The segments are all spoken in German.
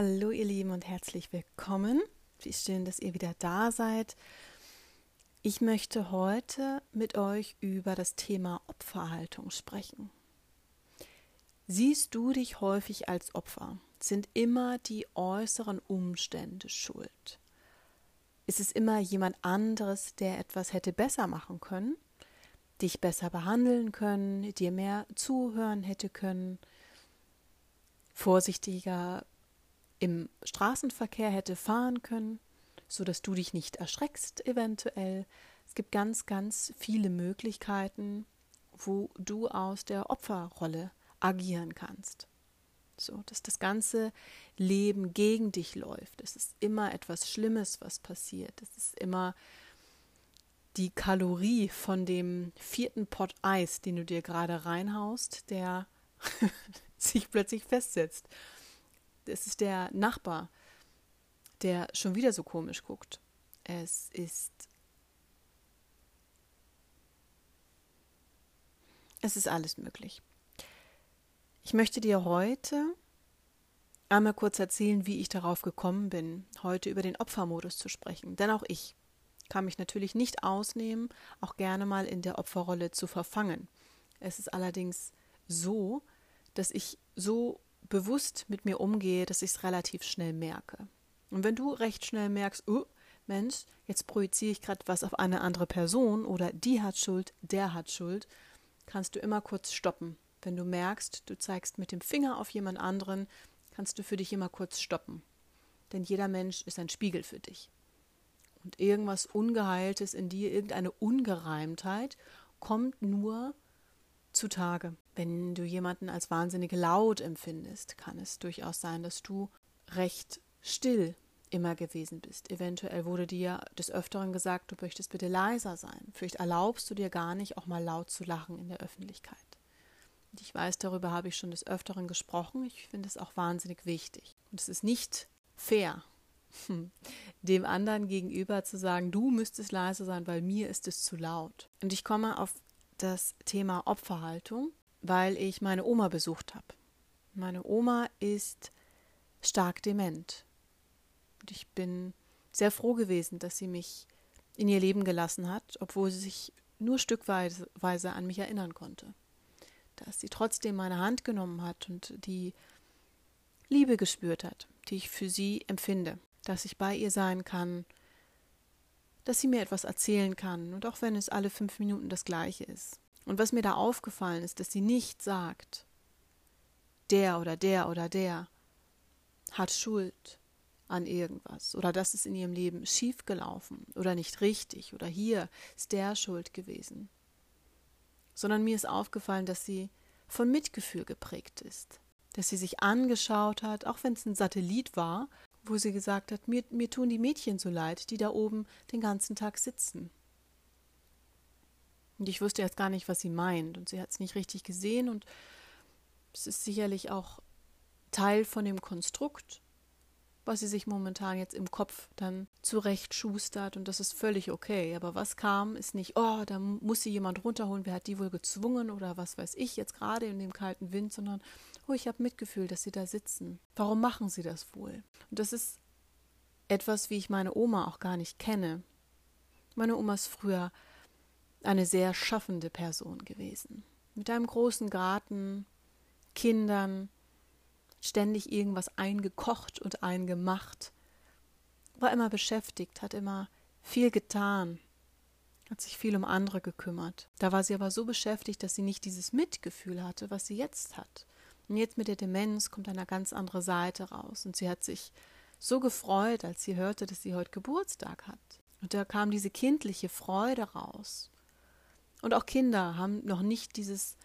Hallo ihr Lieben und herzlich willkommen. Wie schön, dass ihr wieder da seid. Ich möchte heute mit euch über das Thema Opferhaltung sprechen. Siehst du dich häufig als Opfer? Sind immer die äußeren Umstände schuld? Ist es immer jemand anderes, der etwas hätte besser machen können, dich besser behandeln können, dir mehr zuhören hätte können, vorsichtiger im Straßenverkehr hätte fahren können, so dass du dich nicht erschreckst eventuell. Es gibt ganz, ganz viele Möglichkeiten, wo du aus der Opferrolle agieren kannst. So, dass das ganze Leben gegen dich läuft. Es ist immer etwas Schlimmes, was passiert. Es ist immer die Kalorie von dem vierten Pot Eis, den du dir gerade reinhaust, der sich plötzlich festsetzt es ist der Nachbar, der schon wieder so komisch guckt. Es ist. Es ist alles möglich. Ich möchte dir heute einmal kurz erzählen, wie ich darauf gekommen bin, heute über den Opfermodus zu sprechen. Denn auch ich kann mich natürlich nicht ausnehmen, auch gerne mal in der Opferrolle zu verfangen. Es ist allerdings so, dass ich so bewusst mit mir umgehe, dass ich es relativ schnell merke. Und wenn du recht schnell merkst, oh, Mensch, jetzt projiziere ich gerade was auf eine andere Person oder die hat Schuld, der hat Schuld, kannst du immer kurz stoppen. Wenn du merkst, du zeigst mit dem Finger auf jemand anderen, kannst du für dich immer kurz stoppen. Denn jeder Mensch ist ein Spiegel für dich. Und irgendwas Ungeheiltes in dir, irgendeine Ungereimtheit, kommt nur zutage. Wenn du jemanden als wahnsinnig laut empfindest, kann es durchaus sein, dass du recht still immer gewesen bist. Eventuell wurde dir des Öfteren gesagt, du möchtest bitte leiser sein. Vielleicht erlaubst du dir gar nicht, auch mal laut zu lachen in der Öffentlichkeit. Und ich weiß, darüber habe ich schon des Öfteren gesprochen. Ich finde es auch wahnsinnig wichtig. Und es ist nicht fair, dem anderen gegenüber zu sagen, du müsstest leiser sein, weil mir ist es zu laut. Und ich komme auf das Thema Opferhaltung weil ich meine Oma besucht habe. Meine Oma ist stark dement. Und ich bin sehr froh gewesen, dass sie mich in ihr Leben gelassen hat, obwohl sie sich nur stückweise an mich erinnern konnte. Dass sie trotzdem meine Hand genommen hat und die Liebe gespürt hat, die ich für sie empfinde, dass ich bei ihr sein kann, dass sie mir etwas erzählen kann und auch wenn es alle fünf Minuten das gleiche ist. Und was mir da aufgefallen ist, dass sie nicht sagt, der oder der oder der hat Schuld an irgendwas oder das ist in ihrem Leben schiefgelaufen oder nicht richtig oder hier ist der Schuld gewesen. Sondern mir ist aufgefallen, dass sie von Mitgefühl geprägt ist, dass sie sich angeschaut hat, auch wenn es ein Satellit war, wo sie gesagt hat, mir, mir tun die Mädchen so leid, die da oben den ganzen Tag sitzen. Und ich wusste jetzt gar nicht, was sie meint. Und sie hat es nicht richtig gesehen. Und es ist sicherlich auch Teil von dem Konstrukt, was sie sich momentan jetzt im Kopf dann zurecht schustert. Und das ist völlig okay. Aber was kam, ist nicht, oh, da muss sie jemand runterholen. Wer hat die wohl gezwungen oder was weiß ich jetzt gerade in dem kalten Wind, sondern, oh, ich habe Mitgefühl, dass sie da sitzen. Warum machen sie das wohl? Und das ist etwas, wie ich meine Oma auch gar nicht kenne. Meine Oma ist früher eine sehr schaffende Person gewesen. Mit einem großen Garten, Kindern, ständig irgendwas eingekocht und eingemacht, war immer beschäftigt, hat immer viel getan, hat sich viel um andere gekümmert. Da war sie aber so beschäftigt, dass sie nicht dieses Mitgefühl hatte, was sie jetzt hat. Und jetzt mit der Demenz kommt eine ganz andere Seite raus. Und sie hat sich so gefreut, als sie hörte, dass sie heute Geburtstag hat. Und da kam diese kindliche Freude raus. Und auch Kinder haben noch nicht dieses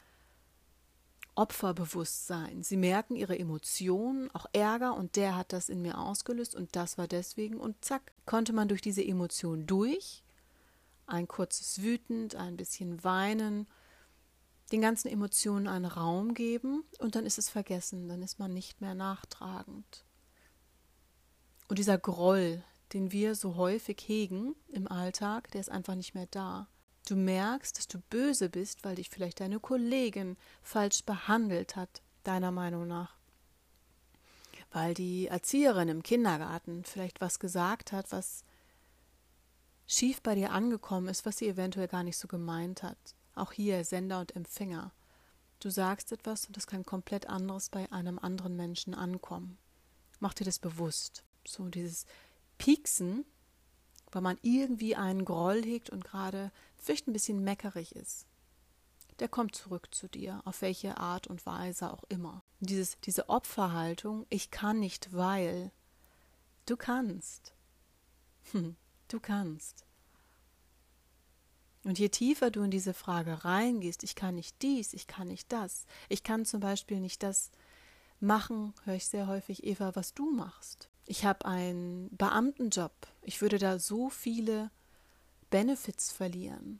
Opferbewusstsein. Sie merken ihre Emotionen, auch Ärger, und der hat das in mir ausgelöst und das war deswegen. Und zack, konnte man durch diese Emotion durch, ein kurzes Wütend, ein bisschen Weinen, den ganzen Emotionen einen Raum geben und dann ist es vergessen, dann ist man nicht mehr nachtragend. Und dieser Groll, den wir so häufig hegen im Alltag, der ist einfach nicht mehr da. Du merkst, dass du böse bist, weil dich vielleicht deine Kollegin falsch behandelt hat, deiner Meinung nach. weil die Erzieherin im Kindergarten vielleicht was gesagt hat, was schief bei dir angekommen ist, was sie eventuell gar nicht so gemeint hat. Auch hier Sender und Empfänger. Du sagst etwas und es kann komplett anderes bei einem anderen Menschen ankommen. Mach dir das bewusst. So dieses Pieksen, weil man irgendwie einen Groll hegt und gerade vielleicht ein bisschen meckerig ist. Der kommt zurück zu dir, auf welche Art und Weise auch immer. Dieses, diese Opferhaltung, ich kann nicht, weil du kannst. Hm, du kannst. Und je tiefer du in diese Frage reingehst, ich kann nicht dies, ich kann nicht das, ich kann zum Beispiel nicht das machen, höre ich sehr häufig, Eva, was du machst. Ich habe einen Beamtenjob, ich würde da so viele Benefits verlieren.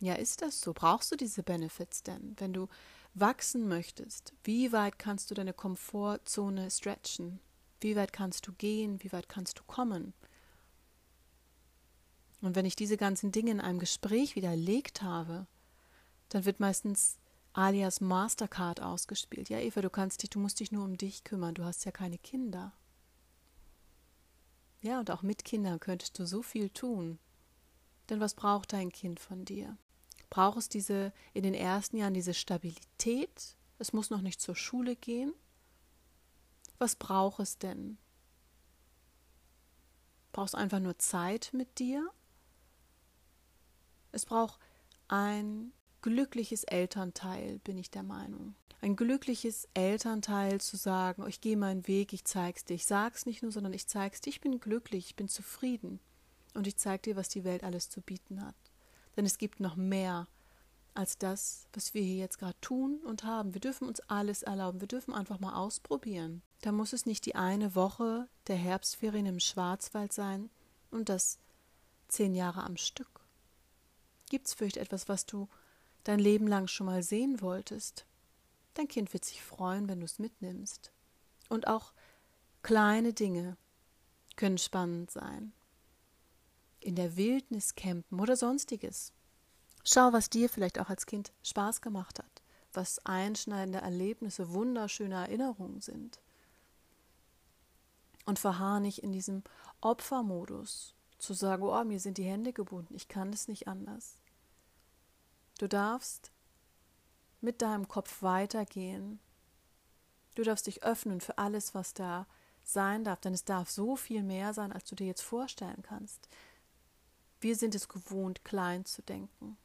Ja, ist das so? Brauchst du diese Benefits denn? Wenn du wachsen möchtest, wie weit kannst du deine Komfortzone stretchen? Wie weit kannst du gehen? Wie weit kannst du kommen? Und wenn ich diese ganzen Dinge in einem Gespräch widerlegt habe, dann wird meistens alias Mastercard ausgespielt. Ja, Eva, du kannst dich, du musst dich nur um dich kümmern, du hast ja keine Kinder. Ja, und auch mit Kindern könntest du so viel tun. Denn was braucht dein Kind von dir? Braucht es diese in den ersten Jahren diese Stabilität? Es muss noch nicht zur Schule gehen. Was braucht es denn? Brauchst einfach nur Zeit mit dir? Es braucht ein glückliches Elternteil, bin ich der Meinung. Ein glückliches Elternteil zu sagen, oh, ich gehe meinen Weg, ich zeig's dir. Ich sag's nicht nur, sondern ich zeig's dir, ich bin glücklich, ich bin zufrieden. Und ich zeig dir, was die Welt alles zu bieten hat. Denn es gibt noch mehr als das, was wir hier jetzt gerade tun und haben. Wir dürfen uns alles erlauben. Wir dürfen einfach mal ausprobieren. Da muss es nicht die eine Woche der Herbstferien im Schwarzwald sein und das zehn Jahre am Stück. Gibt es vielleicht etwas, was du dein Leben lang schon mal sehen wolltest? Dein Kind wird sich freuen, wenn du es mitnimmst. Und auch kleine Dinge können spannend sein. In der Wildnis campen oder sonstiges. Schau, was dir vielleicht auch als Kind Spaß gemacht hat, was einschneidende Erlebnisse, wunderschöne Erinnerungen sind. Und verharr nicht in diesem Opfermodus, zu sagen, oh, mir sind die Hände gebunden, ich kann es nicht anders. Du darfst mit deinem Kopf weitergehen. Du darfst dich öffnen für alles, was da sein darf, denn es darf so viel mehr sein, als du dir jetzt vorstellen kannst. Wir sind es gewohnt, klein zu denken.